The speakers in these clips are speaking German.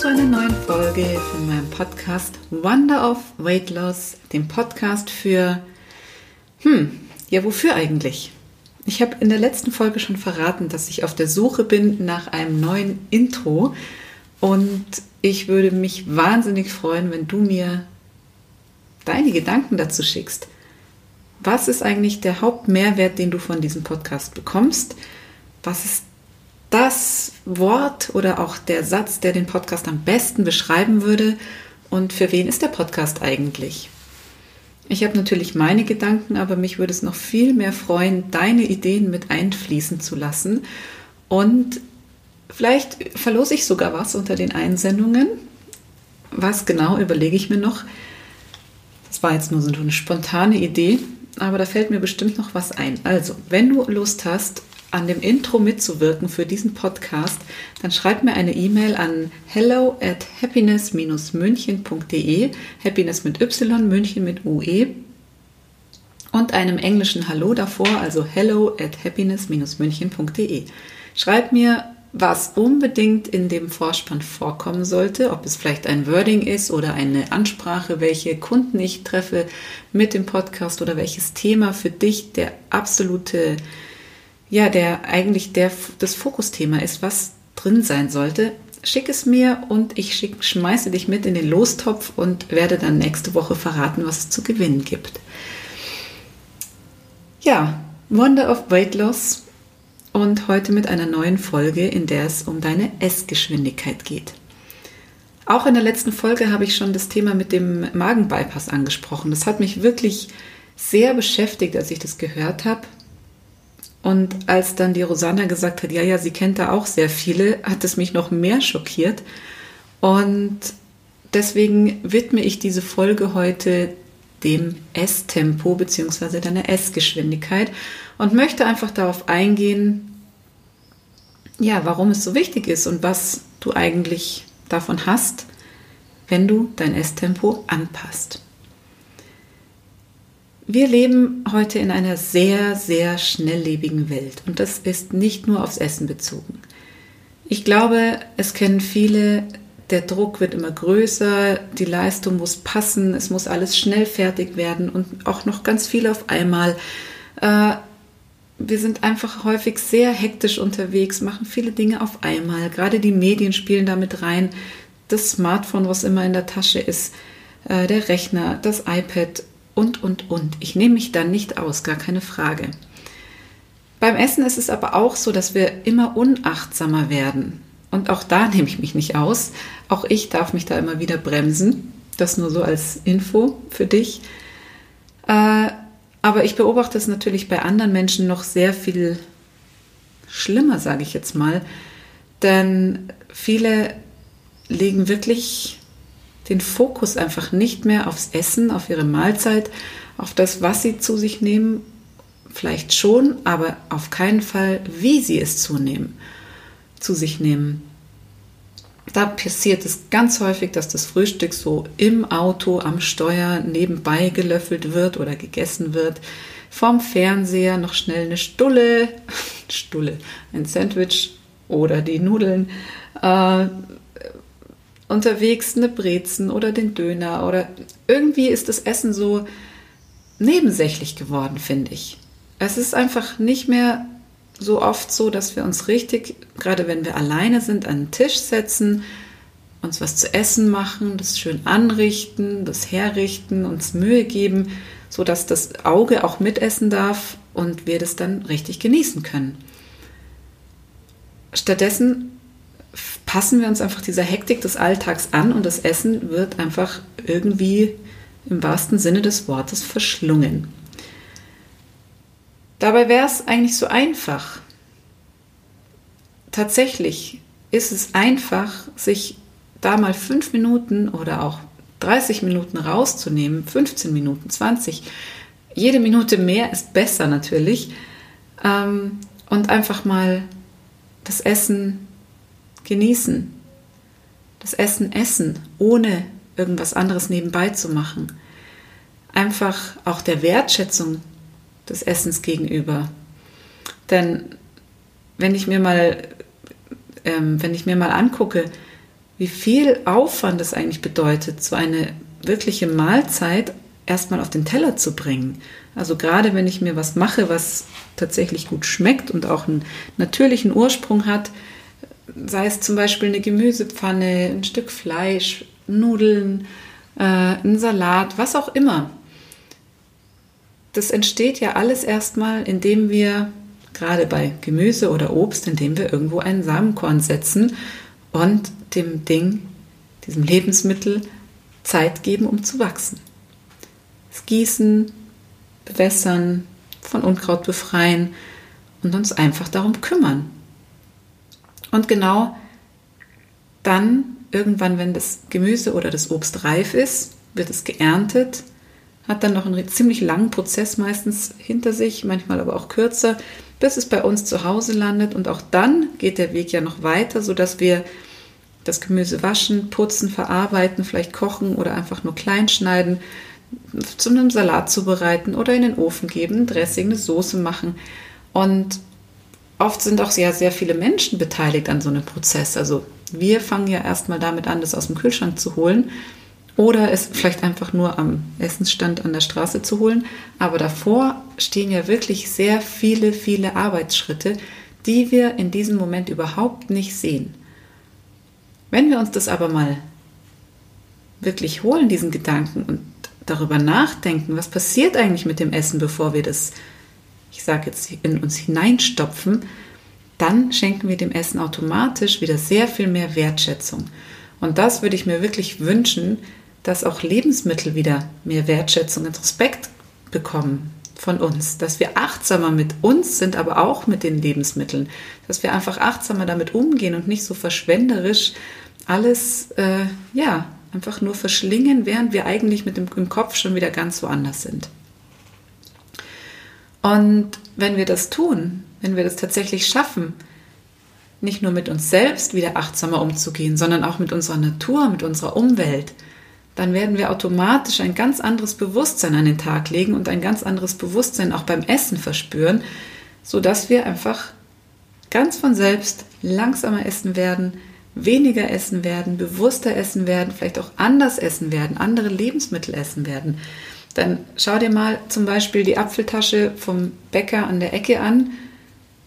Zu einer neuen Folge von meinem Podcast Wonder of Weight Loss, dem Podcast für, hm, ja, wofür eigentlich? Ich habe in der letzten Folge schon verraten, dass ich auf der Suche bin nach einem neuen Intro und ich würde mich wahnsinnig freuen, wenn du mir deine Gedanken dazu schickst. Was ist eigentlich der Hauptmehrwert, den du von diesem Podcast bekommst? Was ist das Wort oder auch der Satz, der den Podcast am besten beschreiben würde? Und für wen ist der Podcast eigentlich? Ich habe natürlich meine Gedanken, aber mich würde es noch viel mehr freuen, deine Ideen mit einfließen zu lassen. Und vielleicht verlose ich sogar was unter den Einsendungen. Was genau überlege ich mir noch. Das war jetzt nur so eine spontane Idee, aber da fällt mir bestimmt noch was ein. Also, wenn du Lust hast, an dem Intro mitzuwirken für diesen Podcast, dann schreib mir eine E-Mail an hello at happiness-münchen.de, Happiness mit Y, München mit UE und einem englischen Hallo davor, also hello at happiness-münchen.de. Schreib mir, was unbedingt in dem Vorspann vorkommen sollte, ob es vielleicht ein Wording ist oder eine Ansprache, welche Kunden ich treffe mit dem Podcast oder welches Thema für dich der absolute ja, der eigentlich der, das Fokusthema ist, was drin sein sollte, schick es mir und ich schick, schmeiße dich mit in den Lostopf und werde dann nächste Woche verraten, was es zu gewinnen gibt. Ja, Wonder of Weight Loss und heute mit einer neuen Folge, in der es um deine Essgeschwindigkeit geht. Auch in der letzten Folge habe ich schon das Thema mit dem Magenbypass angesprochen. Das hat mich wirklich sehr beschäftigt, als ich das gehört habe. Und als dann die Rosanna gesagt hat, ja, ja, sie kennt da auch sehr viele, hat es mich noch mehr schockiert. Und deswegen widme ich diese Folge heute dem Esstempo bzw. deiner Essgeschwindigkeit und möchte einfach darauf eingehen, ja, warum es so wichtig ist und was du eigentlich davon hast, wenn du dein Esstempo anpasst. Wir leben heute in einer sehr, sehr schnelllebigen Welt und das ist nicht nur aufs Essen bezogen. Ich glaube, es kennen viele, der Druck wird immer größer, die Leistung muss passen, es muss alles schnell fertig werden und auch noch ganz viel auf einmal. Äh, wir sind einfach häufig sehr hektisch unterwegs, machen viele Dinge auf einmal. Gerade die Medien spielen damit rein. Das Smartphone, was immer in der Tasche ist, äh, der Rechner, das iPad und, und, und. Ich nehme mich dann nicht aus, gar keine Frage. Beim Essen ist es aber auch so, dass wir immer unachtsamer werden. Und auch da nehme ich mich nicht aus. Auch ich darf mich da immer wieder bremsen. Das nur so als Info für dich. Äh, aber ich beobachte es natürlich bei anderen Menschen noch sehr viel schlimmer, sage ich jetzt mal. Denn viele legen wirklich den Fokus einfach nicht mehr aufs Essen, auf ihre Mahlzeit, auf das, was sie zu sich nehmen, vielleicht schon, aber auf keinen Fall, wie sie es zunehmen, zu sich nehmen. Da passiert es ganz häufig, dass das Frühstück so im Auto am Steuer nebenbei gelöffelt wird oder gegessen wird. Vom Fernseher noch schnell eine Stulle, Stulle, ein Sandwich oder die Nudeln. Äh, unterwegs eine Brezen oder den Döner oder irgendwie ist das Essen so nebensächlich geworden, finde ich. Es ist einfach nicht mehr so oft so, dass wir uns richtig, gerade wenn wir alleine sind, an den Tisch setzen, uns was zu essen machen, das schön anrichten, das herrichten, uns Mühe geben, so dass das Auge auch mitessen darf und wir das dann richtig genießen können. Stattdessen passen wir uns einfach dieser Hektik des Alltags an und das Essen wird einfach irgendwie im wahrsten Sinne des Wortes verschlungen. Dabei wäre es eigentlich so einfach. Tatsächlich ist es einfach, sich da mal fünf Minuten oder auch 30 Minuten rauszunehmen, 15 Minuten, 20. Jede Minute mehr ist besser natürlich. Ähm, und einfach mal das Essen genießen. Das Essen essen, ohne irgendwas anderes nebenbei zu machen. Einfach auch der Wertschätzung des Essens gegenüber. Denn wenn ich mir mal, ähm, wenn ich mir mal angucke, wie viel Aufwand es eigentlich bedeutet, so eine wirkliche Mahlzeit erstmal auf den Teller zu bringen. Also gerade wenn ich mir was mache, was tatsächlich gut schmeckt und auch einen natürlichen Ursprung hat, sei es zum Beispiel eine Gemüsepfanne, ein Stück Fleisch, Nudeln, äh, ein Salat, was auch immer. Das entsteht ja alles erstmal, indem wir gerade bei Gemüse oder Obst, indem wir irgendwo einen Samenkorn setzen und dem Ding, diesem Lebensmittel Zeit geben, um zu wachsen. Das Gießen, bewässern, von Unkraut befreien und uns einfach darum kümmern. Und genau dann, irgendwann, wenn das Gemüse oder das Obst reif ist, wird es geerntet, hat dann noch einen ziemlich langen Prozess meistens hinter sich, manchmal aber auch kürzer, bis es bei uns zu Hause landet. Und auch dann geht der Weg ja noch weiter, sodass wir das Gemüse waschen, putzen, verarbeiten, vielleicht kochen oder einfach nur klein schneiden, zu einem Salat zubereiten oder in den Ofen geben, Dressing, eine Soße machen. Und oft sind auch sehr, sehr viele Menschen beteiligt an so einem Prozess. Also wir fangen ja erstmal damit an, das aus dem Kühlschrank zu holen oder es vielleicht einfach nur am Essensstand an der Straße zu holen. Aber davor stehen ja wirklich sehr viele, viele Arbeitsschritte, die wir in diesem Moment überhaupt nicht sehen. Wenn wir uns das aber mal wirklich holen, diesen Gedanken und darüber nachdenken, was passiert eigentlich mit dem Essen, bevor wir das, ich sage jetzt, in uns hineinstopfen, dann schenken wir dem Essen automatisch wieder sehr viel mehr Wertschätzung. Und das würde ich mir wirklich wünschen, dass auch Lebensmittel wieder mehr Wertschätzung und Respekt bekommen von uns, dass wir achtsamer mit uns sind, aber auch mit den Lebensmitteln, dass wir einfach achtsamer damit umgehen und nicht so verschwenderisch alles, äh, ja, einfach nur verschlingen, während wir eigentlich mit dem im Kopf schon wieder ganz woanders sind. Und wenn wir das tun, wenn wir das tatsächlich schaffen, nicht nur mit uns selbst wieder achtsamer umzugehen, sondern auch mit unserer Natur, mit unserer Umwelt, dann werden wir automatisch ein ganz anderes Bewusstsein an den Tag legen und ein ganz anderes Bewusstsein auch beim Essen verspüren, sodass wir einfach ganz von selbst langsamer essen werden, weniger essen werden, bewusster essen werden, vielleicht auch anders essen werden, andere Lebensmittel essen werden. Dann schau dir mal zum Beispiel die Apfeltasche vom Bäcker an der Ecke an.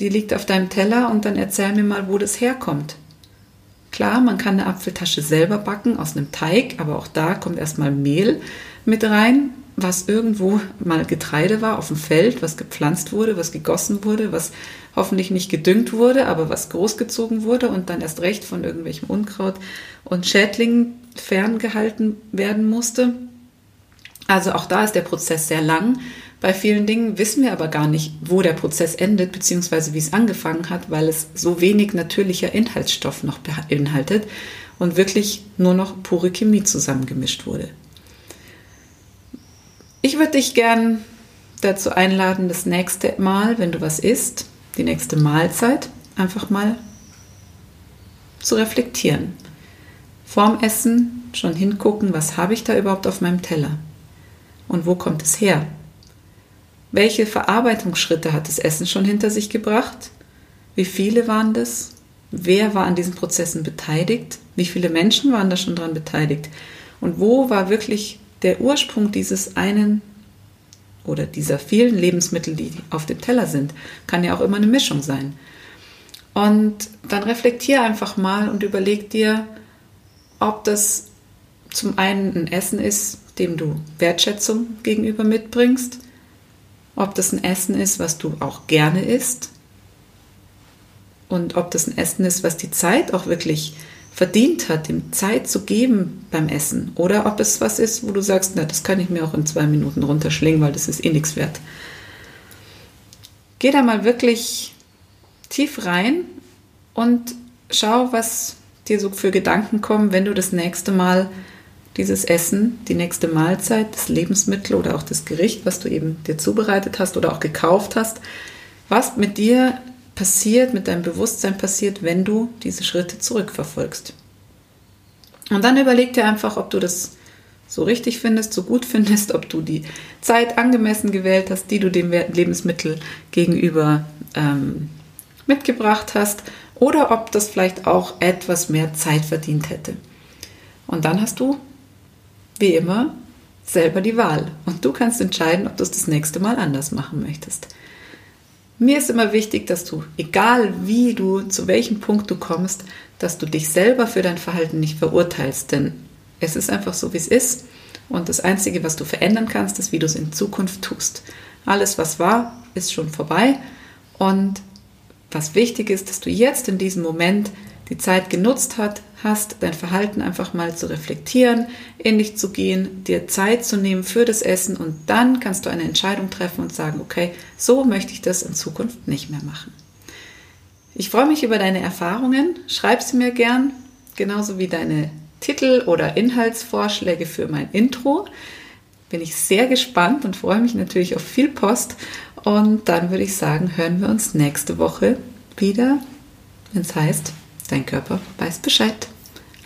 Die liegt auf deinem Teller und dann erzähl mir mal, wo das herkommt. Klar, man kann eine Apfeltasche selber backen aus einem Teig, aber auch da kommt erstmal Mehl mit rein, was irgendwo mal Getreide war auf dem Feld, was gepflanzt wurde, was gegossen wurde, was hoffentlich nicht gedüngt wurde, aber was großgezogen wurde und dann erst recht von irgendwelchem Unkraut und Schädlingen ferngehalten werden musste. Also auch da ist der Prozess sehr lang. Bei vielen Dingen wissen wir aber gar nicht, wo der Prozess endet, beziehungsweise wie es angefangen hat, weil es so wenig natürlicher Inhaltsstoff noch beinhaltet und wirklich nur noch pure Chemie zusammengemischt wurde. Ich würde dich gern dazu einladen, das nächste Mal, wenn du was isst, die nächste Mahlzeit, einfach mal zu reflektieren. Vorm Essen schon hingucken, was habe ich da überhaupt auf meinem Teller? Und wo kommt es her? Welche Verarbeitungsschritte hat das Essen schon hinter sich gebracht? Wie viele waren das? Wer war an diesen Prozessen beteiligt? Wie viele Menschen waren da schon dran beteiligt? Und wo war wirklich der Ursprung dieses einen oder dieser vielen Lebensmittel, die auf dem Teller sind? Kann ja auch immer eine Mischung sein. Und dann reflektier einfach mal und überleg dir, ob das zum einen ein Essen ist, dem du Wertschätzung gegenüber mitbringst, ob das ein Essen ist, was du auch gerne isst und ob das ein Essen ist, was die Zeit auch wirklich verdient hat, dem Zeit zu geben beim Essen oder ob es was ist, wo du sagst, na, das kann ich mir auch in zwei Minuten runterschlingen, weil das ist eh nichts wert. Geh da mal wirklich tief rein und schau, was dir so für Gedanken kommen, wenn du das nächste Mal dieses Essen, die nächste Mahlzeit, das Lebensmittel oder auch das Gericht, was du eben dir zubereitet hast oder auch gekauft hast, was mit dir passiert, mit deinem Bewusstsein passiert, wenn du diese Schritte zurückverfolgst. Und dann überleg dir einfach, ob du das so richtig findest, so gut findest, ob du die Zeit angemessen gewählt hast, die du dem Lebensmittel gegenüber ähm, mitgebracht hast oder ob das vielleicht auch etwas mehr Zeit verdient hätte. Und dann hast du, wie immer, selber die Wahl und du kannst entscheiden, ob du es das nächste Mal anders machen möchtest. Mir ist immer wichtig, dass du, egal wie du, zu welchem Punkt du kommst, dass du dich selber für dein Verhalten nicht verurteilst, denn es ist einfach so, wie es ist. Und das Einzige, was du verändern kannst, ist, wie du es in Zukunft tust. Alles, was war, ist schon vorbei. Und was wichtig ist, dass du jetzt in diesem Moment die Zeit genutzt hat, hast, dein Verhalten einfach mal zu reflektieren, in dich zu gehen, dir Zeit zu nehmen für das Essen und dann kannst du eine Entscheidung treffen und sagen, okay, so möchte ich das in Zukunft nicht mehr machen. Ich freue mich über deine Erfahrungen, schreib sie mir gern, genauso wie deine Titel oder Inhaltsvorschläge für mein Intro. Bin ich sehr gespannt und freue mich natürlich auf viel Post. Und dann würde ich sagen, hören wir uns nächste Woche wieder, wenn es heißt, dein Körper weiß Bescheid.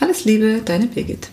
Alles Liebe, deine Birgit.